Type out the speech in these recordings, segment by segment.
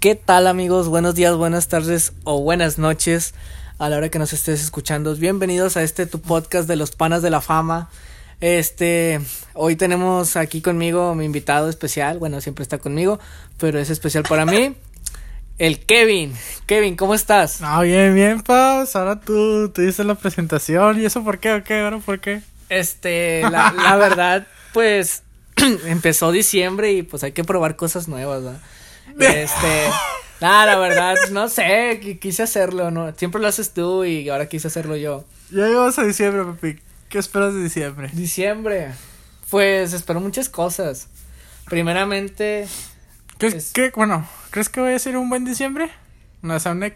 ¿Qué tal amigos? Buenos días, buenas tardes o buenas noches a la hora que nos estés escuchando. Bienvenidos a este tu podcast de los panas de la fama. Este, hoy tenemos aquí conmigo mi invitado especial, bueno, siempre está conmigo, pero es especial para mí, el Kevin. Kevin, ¿cómo estás? Ah, bien, bien, Paz. Ahora tú, tú dices la presentación. ¿Y eso por qué? ¿O qué? ¿Ahora por qué? Este, la, la verdad, pues, empezó diciembre y pues hay que probar cosas nuevas, ¿verdad? Este, nada, la verdad, no sé, quise hacerlo, ¿no? Siempre lo haces tú y ahora quise hacerlo yo. Ya llegamos a diciembre, papi. ¿Qué esperas de diciembre? Diciembre. Pues espero muchas cosas. Primeramente. ¿Crees que, bueno, ¿crees que voy a ser un buen diciembre? No, o sea, un...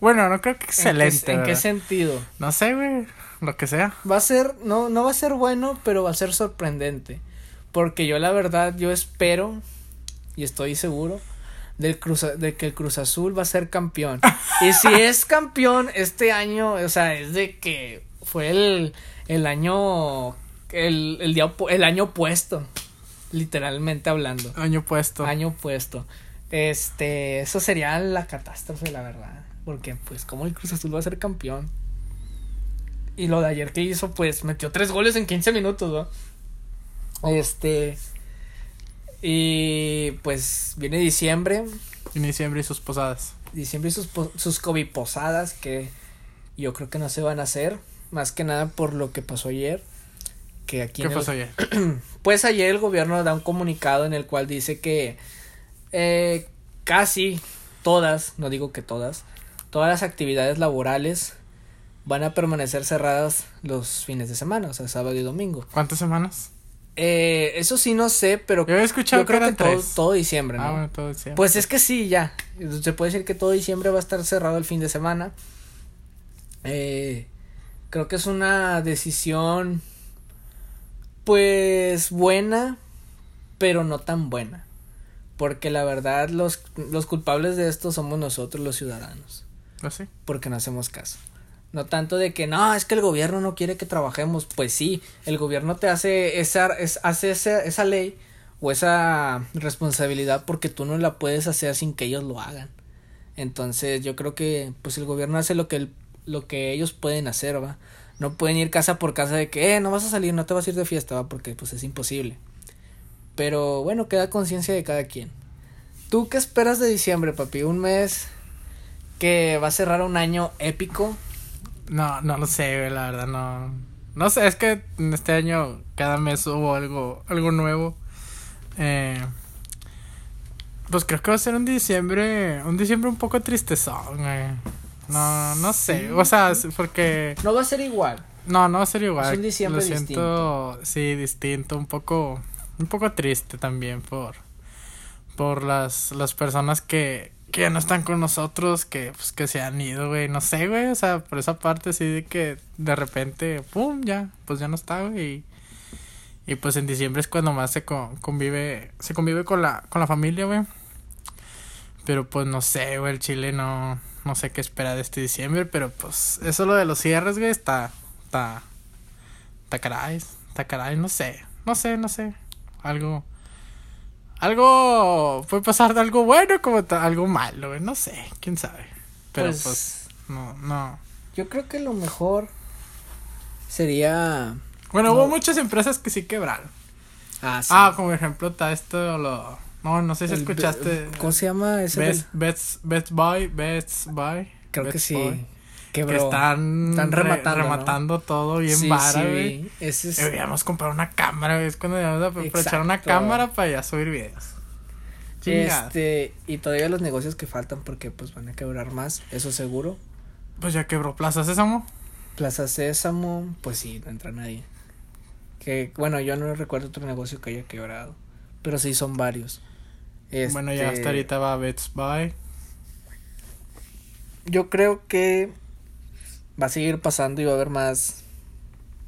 Bueno, no creo que excelente. ¿En qué, sentido? No sé, güey. Lo que sea. Va a ser, no, no va a ser bueno, pero va a ser sorprendente. Porque yo, la verdad, yo espero y estoy seguro del Cruz, de que el Cruz Azul va a ser campeón. y si es campeón este año, o sea, es de que fue el, el año, el, el, día, el año puesto, literalmente hablando. Año puesto. Año puesto. Este, eso sería la catástrofe, la verdad. Porque, pues, como el Cruz Azul va a ser campeón. Y lo de ayer que hizo, pues, metió tres goles en 15 minutos, ¿no? Este, y pues viene diciembre. Viene diciembre y sus posadas. Diciembre y sus, sus COVID posadas que yo creo que no se van a hacer. Más que nada por lo que pasó ayer. Que aquí ¿Qué pasó ayer? pues ayer el gobierno da un comunicado en el cual dice que eh, casi todas, no digo que todas, todas las actividades laborales van a permanecer cerradas los fines de semana, o sea, sábado y domingo. ¿Cuántas semanas? Eh, eso sí no sé, pero yo, he escuchado creo que, todo, todo, diciembre, ¿no? Ah, bueno, todo diciembre. Pues es que sí, ya. Se puede decir que todo diciembre va a estar cerrado el fin de semana. Eh, creo que es una decisión, pues buena, pero no tan buena. Porque la verdad, los, los culpables de esto somos nosotros, los ciudadanos. ¿Ah, sí? Porque no hacemos caso. No tanto de que no, es que el gobierno no quiere que trabajemos. Pues sí, el gobierno te hace esa, es, hace esa, esa ley o esa responsabilidad porque tú no la puedes hacer sin que ellos lo hagan. Entonces yo creo que pues el gobierno hace lo que, el, lo que ellos pueden hacer, va. No pueden ir casa por casa de que, eh, no vas a salir, no te vas a ir de fiesta, va, porque pues es imposible. Pero bueno, queda conciencia de cada quien. ¿Tú qué esperas de diciembre, papi? Un mes que va a cerrar un año épico no, no lo sé, la verdad, no. No sé, es que en este año cada mes hubo algo, algo nuevo. Eh, pues creo que va a ser un diciembre, un diciembre un poco tristezón, eh. No, no sé, o sea, porque... No va a ser igual. No, no va a ser igual. Es un diciembre Lo siento, distinto. sí, distinto, un poco, un poco triste también por, por las, las personas que, que ya no están con nosotros, que pues que se han ido, güey, no sé, güey, o sea, por esa parte sí de que de repente, pum, ya, pues ya no está, güey. Y, pues en diciembre es cuando más se convive, se convive con la, con la familia, güey. Pero pues no sé, güey, el Chile no, no sé qué espera de este diciembre, pero pues eso lo de los cierres, güey, está, está, está caray, está caray, no sé, no sé, no sé, algo algo puede pasar de algo bueno como algo malo, no sé, quién sabe. Pero pues, pues, no, no. Yo creo que lo mejor sería Bueno, hubo muchas empresas que sí quebraron. Ah, sí. Ah, como ejemplo está esto lo No, no sé si escuchaste. ¿Cómo se llama ese? Best, Best, Best Buy, Best Buy. Creo Best que sí. Que están, Están rematando, re, rematando ¿no? todo bien Sí, vara, sí, güey. Ese es... Deberíamos comprar una cámara, güey. Es cuando debemos aprovechar Exacto. una cámara para ya subir videos. Chingada. Este, y todavía los negocios que faltan porque pues van a quebrar más, eso seguro. Pues ya quebró Plaza Sésamo. Plaza Sésamo, pues sí, no entra nadie. Que bueno, yo no recuerdo otro negocio que haya quebrado, pero sí son varios. Bueno, ya Este, hasta ahorita va Best Buy. Yo creo que va a seguir pasando y va a haber más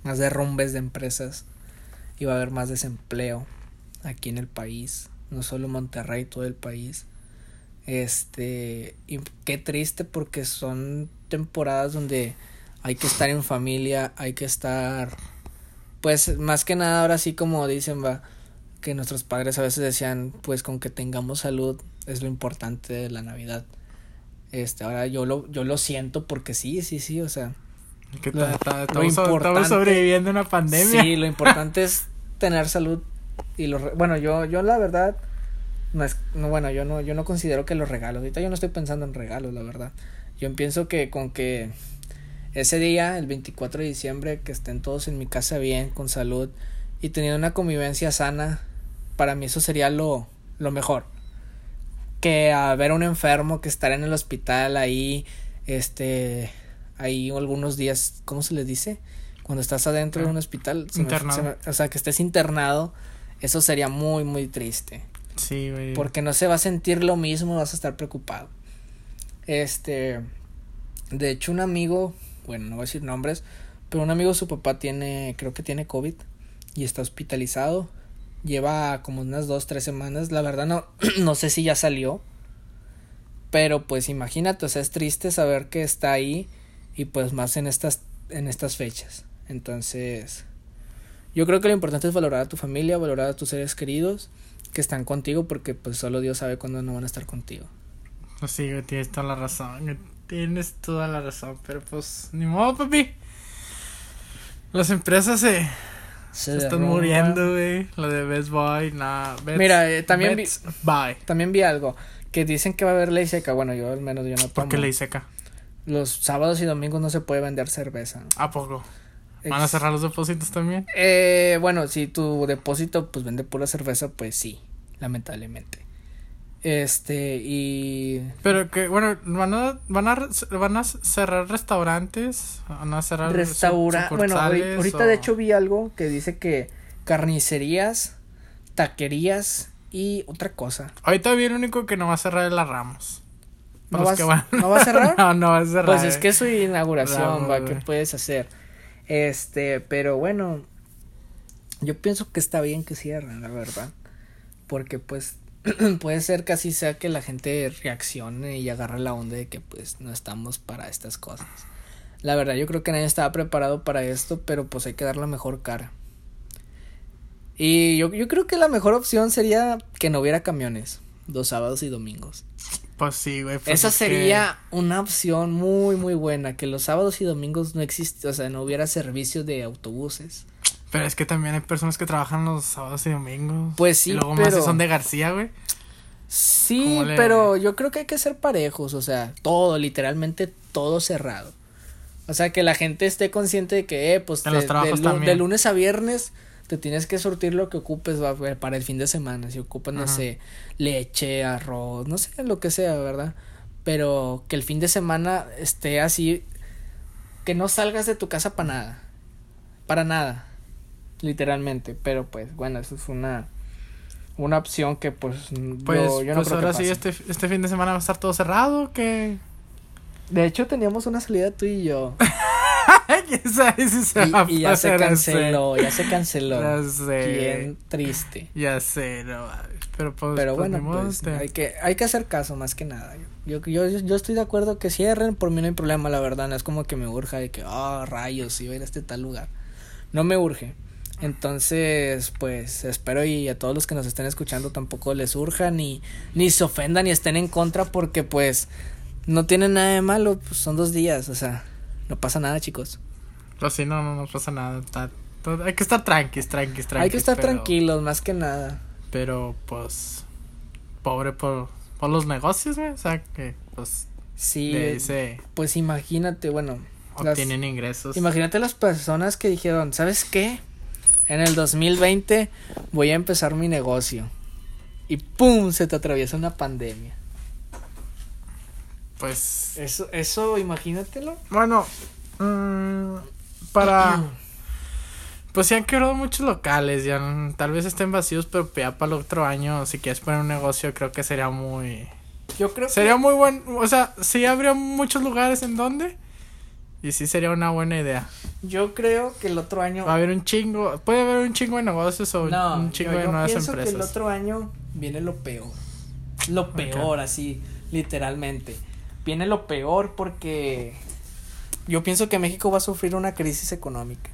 más derrumbes de empresas y va a haber más desempleo aquí en el país, no solo Monterrey, todo el país. Este, y qué triste porque son temporadas donde hay que estar en familia, hay que estar pues más que nada ahora sí como dicen va que nuestros padres a veces decían pues con que tengamos salud es lo importante de la Navidad. Este, ahora yo lo, yo lo siento porque sí, sí, sí, o sea. Que Lo- ta- lo estamos, sobreviviendo a una pandemia. Sí, lo importante es tener salud y los bueno, yo yo la verdad no es no, bueno, yo no yo no considero que los regalos, ahorita yo no estoy pensando en regalos, la verdad. Yo pienso que con que ese día, el 24 de diciembre, que estén todos en mi casa bien, con salud y teniendo una convivencia sana, para mí eso sería lo lo mejor. Que a ver a un enfermo que estar en el hospital ahí este ahí algunos días, ¿cómo se les dice? Cuando estás adentro de un hospital, me- Internado. me- o sea, que estés internado, eso sería muy, muy triste. Sí, güey. Porque no se va a sentir lo mismo, vas a estar preocupado. Este, de hecho, un amigo, bueno, no voy a decir nombres, pero un amigo, su papá tiene, creo que tiene COVID y está hospitalizado. Lleva como unas dos, tres semanas. La verdad no, no sé si ya salió. Pero pues imagínate, o sea, es triste saber que está ahí y pues más en estas, en estas fechas. Entonces, yo creo que lo importante es valorar a tu familia, valorar a tus seres queridos que están contigo porque pues solo Dios sabe cuándo no van a estar contigo. Pues sí, tienes toda la razón. Tienes toda la razón. Pero pues, ni modo, papi. Las empresas se, se están derrumba. muriendo, güey. Lo de Best Buy, nada. Mira, eh, también vi- Buy. También vi algo que dicen que va a haber ley seca. Bueno, yo al menos yo no ¿Por tomo. qué ley seca? Los sábados y domingos no se puede vender cerveza. ¿A poco? ¿Van a cerrar los depósitos también? Eh, bueno, si tu depósito pues vende pura cerveza, pues sí, lamentablemente. Este, y Pero que, bueno, ¿van a, van a, re- van a cerrar restaurantes? ¿Van a cerrar su- restaura, bueno, ahorita o- de hecho vi algo que dice que carnicerías, taquerías y otra cosa. Ahorita vi el único que no va a cerrar es la Ramos. ¿No vas- van. ¿no va a cerrar? no, no va a cerrar. Pues es que es su inauguración, Ramos, va, ¿qué puedes hacer? Este, pero bueno, yo pienso que está bien que cierren, la verdad. Porque pues puede ser que así sea que la gente reaccione y agarre la onda de que pues no estamos para estas cosas. La verdad, yo creo que nadie estaba preparado para esto, pero pues hay que dar la mejor cara. Y yo, yo creo que la mejor opción sería que no hubiera camiones los sábados y domingos. Pues sí, güey. pues Esa es que- sería una opción muy muy buena, que los sábados y domingos no existe, o sea, no hubiera servicio de autobuses. Pero es que también hay personas que trabajan los sábados y domingos. Pues sí, Y luego más pero- si son de García, güey. Sí, ¿Cómo le- pero yo creo que hay que ser parejos, o sea, todo, literalmente todo cerrado. O sea, que la gente esté consciente de que, eh, pues, te- los trabajos de, lu- de lunes a viernes te tienes que surtir lo que ocupes va, para el fin de semana. Si ocupas, no sé, leche, arroz, no sé, lo que sea, ¿verdad? Pero que el fin de semana esté así, que no salgas de tu casa para nada. Para nada. Literalmente. Pero pues, bueno, eso es una, una opción que pues, Pues, yo, yo no pues creo que ahora sí, pase. este, este fin de semana va a estar todo cerrado, que De hecho, teníamos una salida tú y yo. ¿Quién sabe si se va a y, y ya se canceló, ya se canceló. Ya sé. Bien triste. Ya sé, no. Pero pues, Pero pues, bueno, pues este, hay que, hay que hacer caso más que nada. Yo, yo, yo estoy de acuerdo que cierren, por mí no hay problema, la verdad. No es como que me urja de que, oh, rayos, iba a ir a este tal lugar. No me urge. Entonces, pues espero y a todos los que nos estén escuchando tampoco les urja ni, ni se ofendan ni estén en contra porque pues no tienen nada de malo, pues son dos días, o sea, no pasa nada chicos. Pues sí, no, no, no pasa nada. está- todo- hay que estar tranquis, tranquis, tranquis. Hay que estar pero- tranquilos, más que nada. Pero pues, pobre por, por los negocios, güey. O sea, que pues Sí, se pues imagínate, bueno, las- obtienen ingresos. Imagínate las personas que dijeron, ¿sabes qué? En el 2020 voy a empezar mi negocio. Y ¡pum! se te atraviesa una pandemia. Pues, Eso, eso, imagínatelo. bueno, mm, para... Pues sí han quebrado muchos locales, ya tal vez estén vacíos, pero ya para el otro año, si quieres poner un negocio, creo que sería muy... Yo creo Sería muy buen, o sea, sí habría muchos lugares en donde, y sí sería una buena idea. yo creo que el otro año... Va a haber un chingo, puede haber un chingo de negocios o no, un yo, chingo de yo nuevas pienso empresas. que el otro año viene lo peor. Lo peor, así, literalmente. Viene lo peor porque yo pienso que México va a sufrir una crisis económica.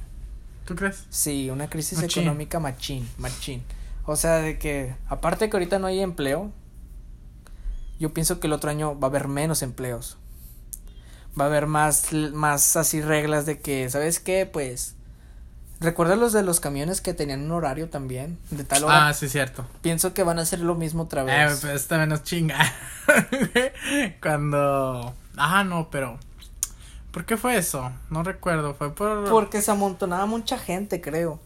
¿Tú crees? Sí, una crisis Machín. económica machín, machín. O sea, de que, aparte que ahorita no hay empleo, yo pienso que el otro año va a haber menos empleos. Va a haber más, más así reglas de que, ¿sabes qué? Pues ¿Recuerdas los de los camiones que tenían un horario también? De tal hora. Ah, sí, cierto. Pienso que van a hacer lo mismo otra Eh, vez. pues esta menos chinga. Cuando. Ah, no, pero. ¿Por qué fue eso? No recuerdo. Fue por. Porque se amontonaba mucha gente, creo.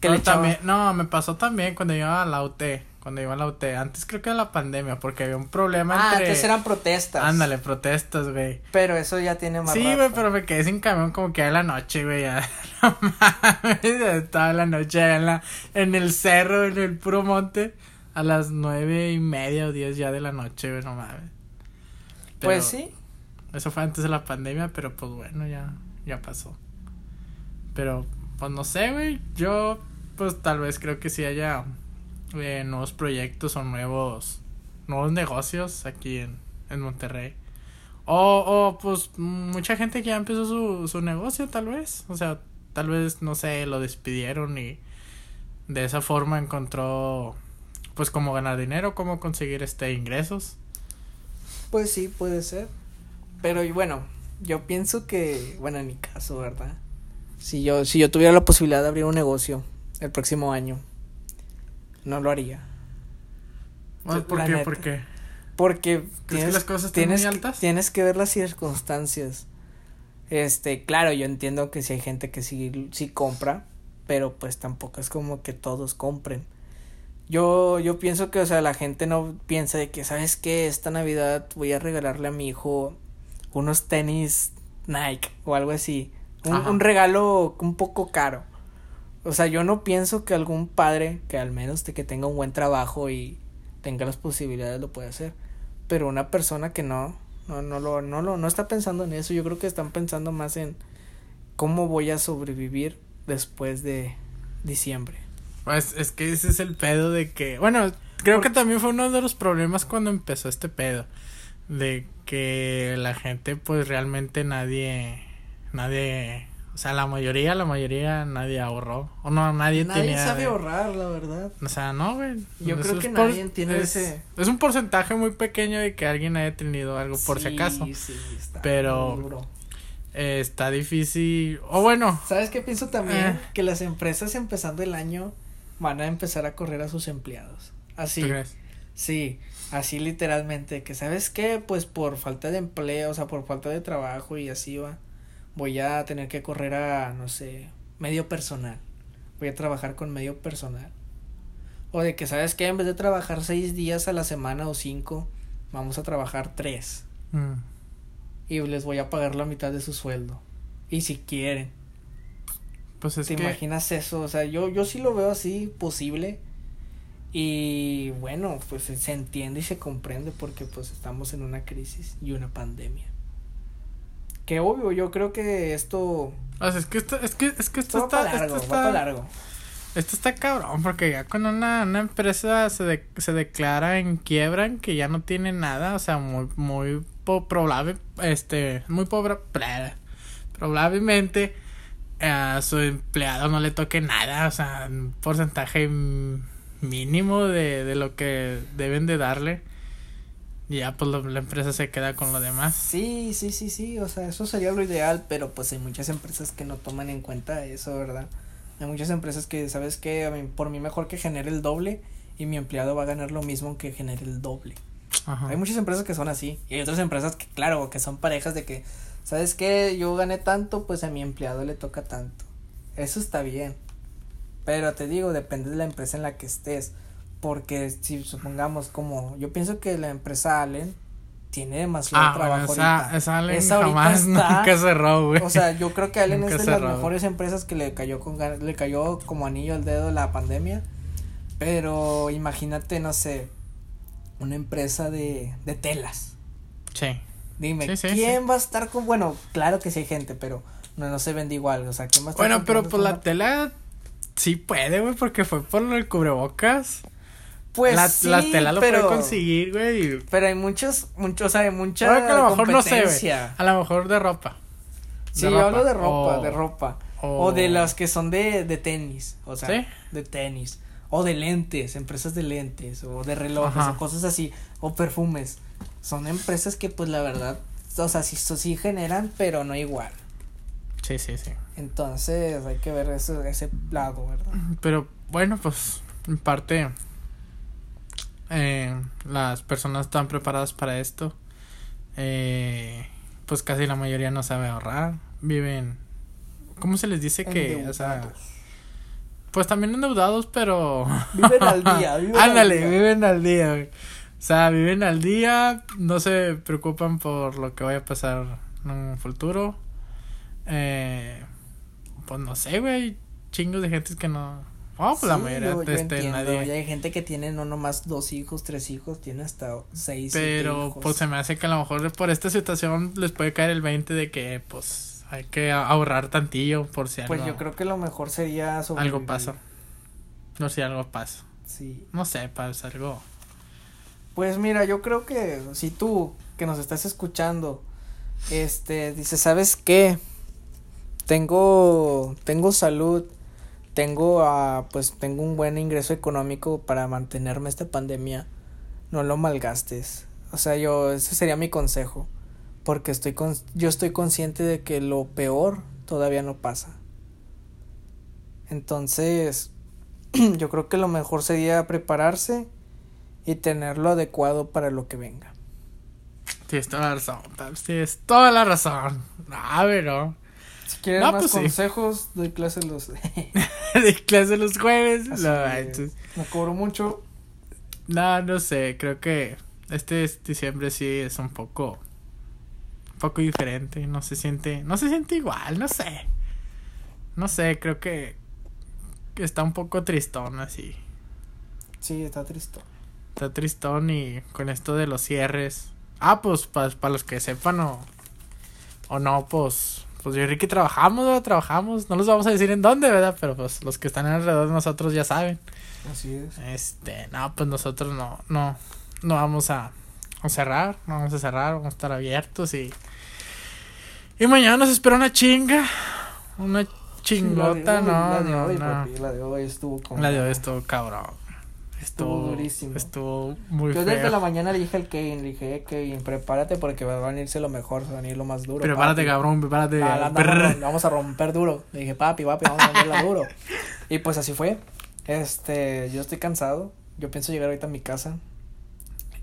Que No, le también, no, me pasó también cuando iba a la UT. Cuando iba a la UT. Antes creo que era la pandemia, porque había un problema Ah, entre. antes eran protestas. Ándale, protestas, güey. Pero eso ya tiene más Sí, güey, pero me quedé sin camión como que a la noche, güey. ya. No mames, estaba la noche allá en, la, en el cerro, en el puro monte, a las nueve y media o diez ya de la noche, güey, no mames. Pero Pues sí. Eso fue antes de la pandemia, pero pues bueno, ya, ya pasó. Pero, pues no sé, güey, yo, pues tal vez creo que sí haya nuevos proyectos o nuevos, nuevos negocios aquí en, en Monterrey. O, o pues mucha gente que ya empezó su, su negocio tal vez. O sea, tal vez, no sé, lo despidieron y de esa forma encontró pues cómo ganar dinero, cómo conseguir este ingresos. Pues sí, puede ser. Pero y bueno, yo pienso que, bueno, en mi caso, ¿verdad? Si yo, si yo tuviera la posibilidad de abrir un negocio el próximo año, no lo haría. Ah, ¿Por qué? neta. ¿Por qué? Porque ¿Crees tienes, que las cosas tienes, muy altas? tienes que ver las circunstancias. Este, claro, yo entiendo que si hay gente que sí, sí compra, pero pues tampoco es como que todos compren. Yo, yo pienso que, o sea, la gente no piensa de que, ¿sabes qué? Esta Navidad voy a regalarle a mi hijo unos tenis Nike o algo así. Un regalo un poco caro. O sea, yo no pienso que algún padre, que al menos que tenga un buen trabajo y tenga las posibilidades, lo pueda hacer. Pero una persona que no, no, no lo, no lo, no está pensando en eso. Yo creo que están pensando más en cómo voy a sobrevivir después de diciembre. Pues es que ese es el pedo de que, bueno, creo que también fue uno de los problemas cuando empezó este pedo, de que la gente pues realmente nadie, nadie, o sea, la mayoría, la mayoría nadie ahorró, o no, nadie, Nadie tenía. sabe ahorrar, la verdad. O sea, no, güey. Yo Eso creo que por- nadie entiende es, ese- Es un porcentaje muy pequeño de que alguien haya tenido algo por si acaso. sí, está Pero- duro. Eh, está difícil, o bueno, ¿Sabes qué pienso también? Eh. Que las empresas empezando el año van a empezar a correr a sus empleados. Así. ¿tú crees? Sí, así literalmente, que sabes qué, pues por falta de empleo, o sea, por falta de trabajo y así va, voy a tener que correr a, no sé, medio personal, voy a trabajar con medio personal. O de que, sabes qué, en vez de trabajar seis días a la semana o cinco, vamos a trabajar tres Mm. y les voy a pagar la mitad de su sueldo. Y si quieren, Pues es ¿te que, imaginas eso? O sea, yo, yo sí lo veo así posible. Y bueno, pues se entiende y se comprende porque pues estamos en una crisis y una pandemia. Que obvio, yo creo que esto, o sea, es que esto, es que, es que esto está, largo, esto está, largo. Esto está cabrón, porque ya cuando una, una empresa se, de- se declara en quiebra, que ya no tiene nada, o sea, muy, muy po- probable, este, muy pobre, probablemente a su empleado no le toque nada, o sea, un porcentaje mínimo de, de lo que deben de darle. Y ya, pues la empresa se queda con lo demás. Sí, sí, sí, sí, o sea, eso sería lo ideal, pero pues hay muchas empresas que no toman en cuenta eso, ¿verdad? Hay muchas empresas que, ¿sabes qué? A mí- por mí mejor que genere el doble y mi empleado va a ganar lo mismo que genere el doble. Ajá. Hay muchas empresas que son así. Y hay otras empresas que, claro, que son parejas de que, ¿sabes qué? Yo gané tanto, pues a mi empleado le toca tanto. Eso está bien. Pero te digo, depende de la empresa en la que estés. Porque si supongamos como, yo pienso que la empresa Allen tiene demasiado Ah, trabajo esa, ahorita. esa Allen Esa ahorita jamás está- nunca cerró, güey. O sea, yo creo que Allen es Nunca de las mejores empresas que le cayó con le cayó como anillo al dedo la pandemia. Pero imagínate, no sé, una empresa de, de telas. Sí. Dime, Sí, sí, ¿quién va a estar con, bueno, claro que sí hay gente, pero no, no se vende igual, o sea, ¿quién va a estar Bueno, pero pues la tela sí puede, güey, porque fue por del cubrebocas. Pues la, sí, la tela lo pero, puede conseguir, güey. Pero hay muchos, muchos, o sea, hay mucha que a lo mejor no sé, güey. A lo mejor de ropa. Sí, de yo ropa, hablo de ropa, de ropa. o- O de las que son de, de tenis, o sea, ¿Sí? de tenis. O de lentes, empresas de lentes, o de relojes, Ajá. o cosas así, o perfumes. Son empresas que pues la verdad, o sea, sí, sí generan, pero no igual. Sí, sí, sí. Entonces hay que ver ese, ese lado, ¿verdad? Pero bueno, pues en parte eh, las personas están preparadas para esto. Eh, pues casi la mayoría no sabe ahorrar. Viven, ¿cómo se les dice que? O sea, pues también endeudados, pero... Viven al día, viven al Ándale, día. viven al día. güey. O sea, viven al día, no se preocupan por lo que vaya a pasar en un futuro. Eh, pues no sé, güey, chingos de gente que no... Oh, pues la Sí, mayoría yo- yo este, entiendo, nadie... hay gente que tiene no nomás dos hijos, tres hijos, tiene hasta seis. Pero hijos. pues se me hace que a lo mejor por esta situación les puede caer el 20 de que pues hay que ahorrar tantillo por si Pues algo, yo creo que lo mejor sería sobrevivir. algo pasa. No sé si algo pasa. Sí. No sé, pasa algo. Pues mira, yo creo que si tú que nos estás escuchando, este, dices, ¿sabes qué? Tengo, tengo salud, tengo, ah, pues tengo un buen ingreso económico para mantenerme esta pandemia, no lo malgastes. O sea, yo, ese sería mi consejo, porque estoy con, yo estoy consciente de que lo peor todavía no pasa. Entonces, yo creo que lo mejor sería prepararse y tenerlo adecuado para lo que venga. Tienes toda la razón, tienes toda la razón. A ver, ¿no? Si quieren No, más pues sí. consejos, doy clases los. de clase los jueves. Así No, es. manches. Me cobro mucho. no, no sé, creo que este diciembre sí es un poco un poco diferente, no se siente, no se siente igual, no sé. No sé, creo que, que está un poco tristón así. Sí, está triste. Está tristón y con esto de los cierres. Ah, pues para los que sepan o, o no, pues pues yo y Ricky trabajamos, ¿verdad? trabajamos, no los vamos a decir en dónde, ¿verdad? Pero pues los que están alrededor de nosotros ya saben. Así es. Este, no, pues nosotros no, no, no vamos a, a cerrar, no vamos a cerrar, vamos a estar abiertos y, y mañana nos espera una chinga, una chingota, Sí, no, la de no, hoy, no. papi, la de hoy estuvo como. La de hoy estuvo cabrón, estuvo, durísimo. estuvo muy Yo feo. desde la mañana le dije al Kevin, le dije, "Eh, Kevin, prepárate porque va a venirse lo mejor, va a venir lo más duro. Prepárate, papi". cabrón, prepárate. Vamos a romper duro. Le dije, papi, papi, vamos a romperla duro. Y pues así fue. Este, yo estoy cansado. Yo pienso llegar ahorita a mi casa,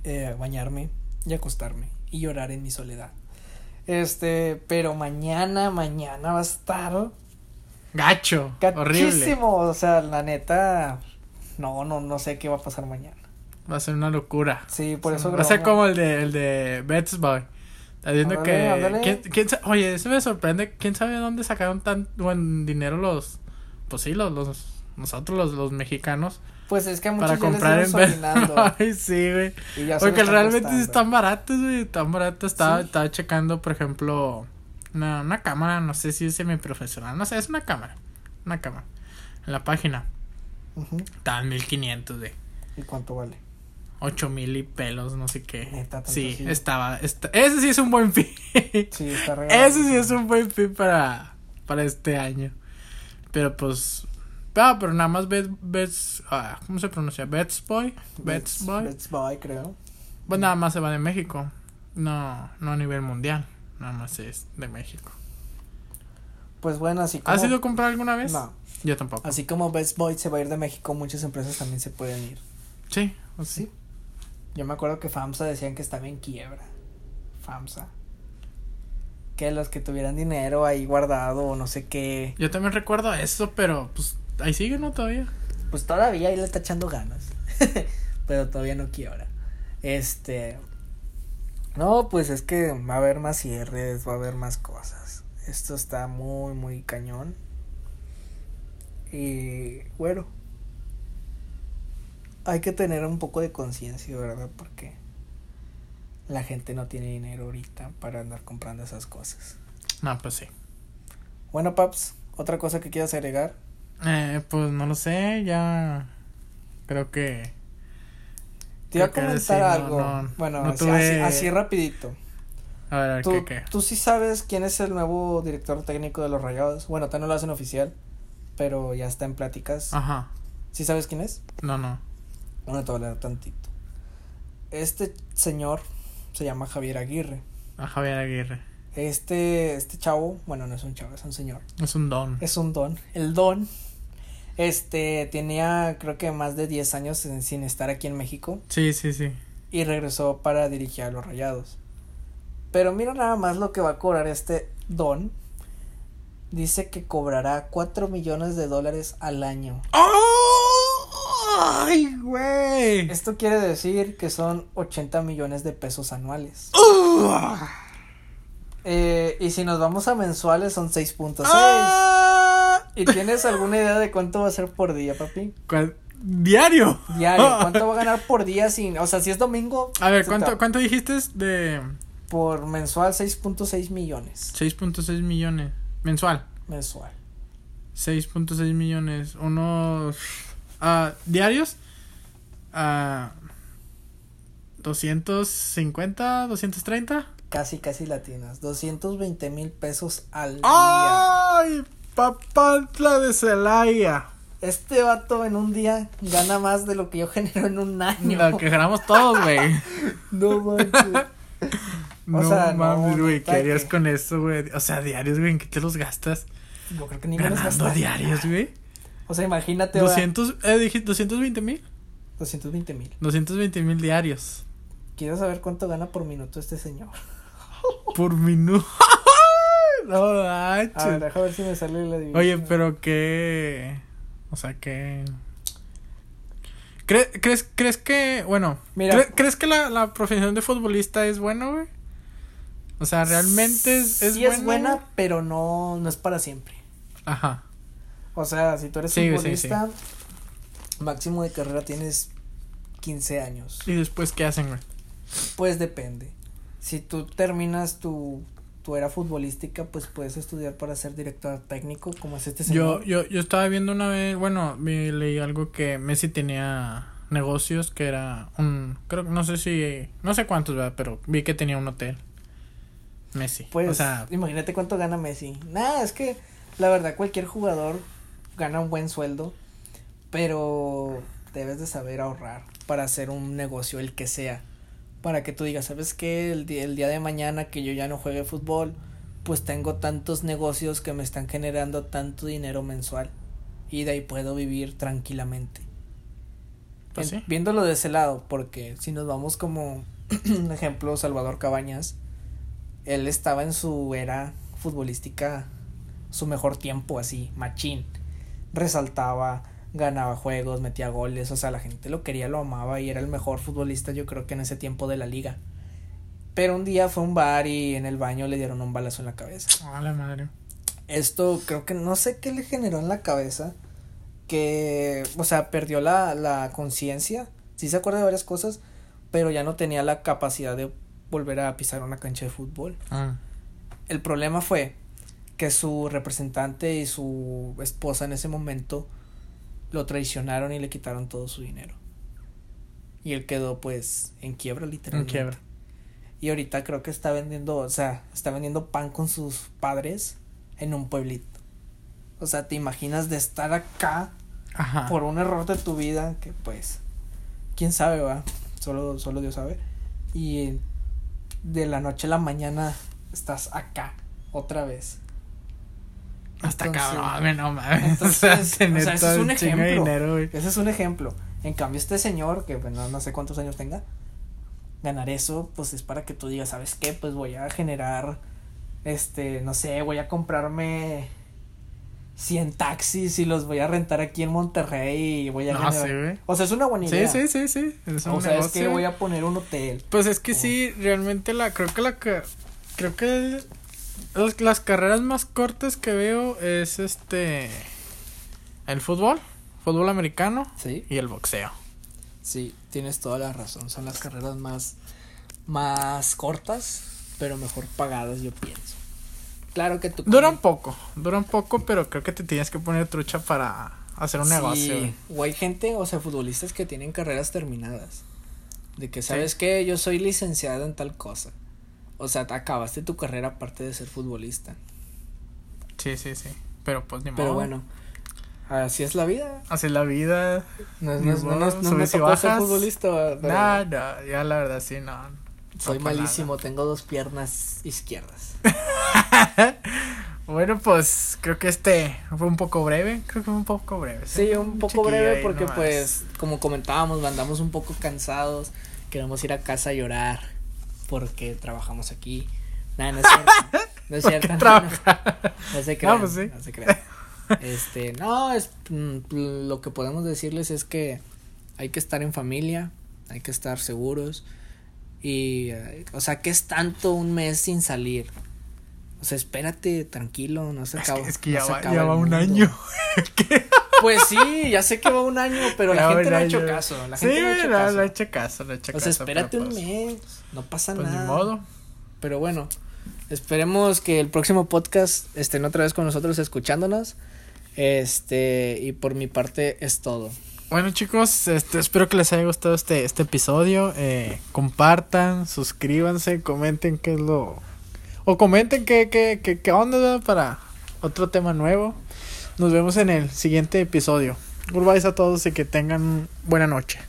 eh, bañarme y acostarme y llorar en mi soledad. Este, pero mañana, mañana va a estar Gacho, horrible. gachísimo. O sea, la neta, no, no, no sé qué va a pasar mañana. Va a ser una locura. Sí, por eso Va a ser como el de, el de Bets Boy. Ándale, que. ándale. ¿quién, quién oye, eso me sorprende. ¿Quién sabe dónde sacaron tan buen dinero los. Pues sí, los, los nosotros, los, los mexicanos. Pues es que a muchos Para ya les comprar en solinando, Ay, sí, güey. Porque realmente sí están baratos, güey. Están baratos. Estaba, Sí. estaba checando, por ejemplo, una, una cámara. No sé si es semiprofesional. No sé, es una cámara. Una cámara. En la página. Ujú. Estaban 1500, güey. ¿Y cuánto vale? ocho mil y pelos, no sé qué. Neta, sí, estaba, esta- ese sí es un buen fin. Sí, está regalado. ese sí es un buen fin para, para este año. Pero pues, ah, pero nada más Bets, ah, ¿cómo se pronuncia? Bets Boy, Bets Boy. Bets Boy, creo. Pues nada más se va de México. No, no a nivel mundial. Nada más es de México. Pues bueno, así como. ¿Has ido a comprar alguna vez? No. Yo tampoco. Así como Best Boy se va a ir de México, muchas empresas también se pueden ir. Sí, sí. Sí. Yo me acuerdo que FAMSA decían que estaba en quiebra. FAMSA. Que los que tuvieran dinero ahí guardado o no sé qué. Yo también recuerdo eso, pero pues ahí sigue, ¿no? Todavía. Pues todavía ahí le está echando ganas. Pero todavía no quiebra. Este. No, pues es que va a haber más cierres, va a haber más cosas. Esto está muy, muy cañón. Y bueno. Hay que tener un poco de conciencia, ¿verdad? Porque la gente no tiene dinero ahorita para andar comprando esas cosas. No, pues sí. Bueno, Paps, otra cosa que quieras agregar. Eh, pues no lo sé, ya creo que Te iba a comentar sí, algo. no, bueno, no así, tuve- así, así rapidito. a ver, ¿Tú, ¿qué, qué? tú sí sabes quién es el nuevo director técnico de los Rayados. Bueno, todavía no lo hacen oficial, pero ya está en pláticas. Ajá. ¿Sí sabes quién es? No, no. Bueno, te voy a leer tantito. Este señor se llama Javier Aguirre. A Javier Aguirre. Este, este chavo, bueno, no es un chavo, es un señor. Es un don. Es un don. El don, este, tenía creo que más de 10 años sin, sin estar aquí en México Sí, sí, sí. y regresó para dirigir a los Rayados. Pero mira nada más lo que va a cobrar este don. Dice que cobrará 4 millones de dólares al año. ¡Ay, güey! Esto quiere decir que son 80 millones de pesos anuales. Eh, y si nos vamos a mensuales son 6.6. ¡Ah! ¿Y tienes alguna idea de cuánto va a ser por día, papi? ¿Cuál? Diario. Diario. ¿Cuánto va a ganar por día sin, o sea, si es domingo? A ver, ¿cuánto, ¿cuánto dijiste de Por mensual 6.6 millones. 6.6 millones? Mensual. Mensual. 6.6 millones. Unos. ah, ¿Diarios? Ah, 250, 230. Casi, casi latinas. 220 mil pesos al día. ¡Ay! Papantla de Celaya. Este vato en un día gana más de lo que yo genero en un año. Lo que ganamos todos, güey. No manches. No sea, no, mames, güey. neta ¿Qué harías que- con eso, güey? O sea, diarios, güey. ¿En qué te los gastas? Yo creo que ni me los Ganando gastaría. diarios, güey. O sea, imagínate. va, 200, eh, dije 220 mil. 220 mil. 220 mil diarios. Quiero saber cuánto gana por minuto este señor. Por minuto. no A ver, manches. deja ver si me sale la división. Oye, pero qué. O sea, que. ¿Crees, crees, ¿Crees que, bueno, Mira. ¿cre- ¿crees que la, la profesión de futbolista es buena, güey? O sea, realmente es, es sí buena. es buena, pero no, no es para siempre. Ajá. O sea, si tú eres Sí, sí, futbolista, máximo de carrera tienes 15 años. ¿Y después qué hacen, güey? Pues depende. Si tú terminas tu, tu era futbolística, pues puedes estudiar para ser director técnico, como es este Yo, señor. yo, yo estaba viendo una vez, bueno, leí algo que Messi tenía negocios que era un, creo que no sé si, no sé cuántos, ¿verdad? Pero vi que tenía un hotel. Messi. Pues, o sea, imagínate cuánto gana Messi. Nada, es que la verdad cualquier jugador gana un buen sueldo, pero debes de saber ahorrar para hacer un negocio, el que sea. Para que tú digas, ¿sabes qué? El día, el día de mañana que yo ya no juegue fútbol, pues tengo tantos negocios que me están generando tanto dinero mensual. Y de ahí puedo vivir tranquilamente. Pues En- sí. Viéndolo de ese lado, porque si nos vamos como un ejemplo, Salvador Cabañas, él estaba en su era futbolística, su mejor tiempo, así, machín. Resaltaba, ganaba juegos, metía goles, o sea, la gente lo quería, lo amaba y era el mejor futbolista, yo creo que en ese tiempo de la liga. Pero un día fue a un bar y en el baño le dieron un balazo en la cabeza. a la madre. Esto creo que no sé qué le generó en la cabeza. Que, o sea, perdió la, la conciencia. Sí se acuerda de varias cosas, pero ya no tenía la capacidad de volver a pisar una cancha de fútbol. Ah. El problema fue que su representante y su esposa en ese momento lo traicionaron y le quitaron todo su dinero. Y él quedó pues en quiebra En literalmente. quiebra. Y ahorita creo que está vendiendo, o sea, está vendiendo pan con sus padres en un pueblito. O sea, te imaginas de estar acá Ajá. por un error de tu vida que pues quién sabe, va, solo solo Dios sabe. Y de la noche a la mañana estás acá otra vez. Hasta Entonces- cabrón, no mames. Entonces, o sea, o sea, ese es un ejemplo. dinero. Ese es un ejemplo. En cambio, este señor, que bueno, no sé cuántos años tenga, ganar eso, pues es para que tú digas, ¿sabes qué? Pues voy a generar, este, no sé, voy a comprarme 100 taxis y los voy a rentar aquí en Monterrey y voy a No, generar... sí, güey. O sea, es una buena idea. sí, sí, sí. Es O sea, es que voy a poner un hotel. Pues es que Oh. sí, realmente la creo que la creo que las, las carreras más cortas que veo es este el fútbol, fútbol americano Sí. y el boxeo. Sí, tienes toda la razón. Son las carreras más, más cortas, pero mejor pagadas, yo pienso. Claro que tú. Dura un poco, dura un poco, pero creo que te tienes que poner trucha para hacer un Sí, negocio. O hay gente, o sea, futbolistas que tienen carreras terminadas. De que, ¿sabes qué? Yo soy licenciado en tal cosa. O sea, te acabaste tu carrera aparte de ser futbolista. Sí, sí, sí. Pero pues ni modo. Pero bueno, Así es la vida. Así es la vida. No, no, no, me ser futbolista. pero No, no, ya la verdad sí, no. Soy no, malísimo, tengo dos piernas izquierdas. Bueno, pues creo que este fue un poco breve. Creo que fue un poco breve. Sí, un poco breve porque nomás. pues como comentábamos, andamos un poco cansados, queremos ir a casa a llorar porque trabajamos aquí. Nada, no es cierto. No es cierto. no se crean. No, pues sí. no se crean. Este, no, es mm, lo que podemos decirles es que hay que estar en familia, hay que estar seguros y eh, o sea, que es tanto un mes sin salir. O sea, espérate, tranquilo, no se Es acaba. que, es que ya va, ya un año. Pues sí, ya sé que va un año, pero la gente no ha hecho caso. La sí, gente no ha hecho no, caso. ha hecho caso, hecho O sea, caso, espérate un pues, mes, no pasa Pues nada. ni modo. Pero bueno, esperemos que el próximo podcast estén otra vez con nosotros escuchándonos. Este, y por mi parte es todo. Bueno chicos, este, espero que les haya gustado este, este episodio. Eh, compartan, suscríbanse, comenten qué es lo... O comenten qué, qué, qué, qué onda para otro tema nuevo. Nos vemos en el siguiente episodio. Goodbye a todos y que tengan buena noche.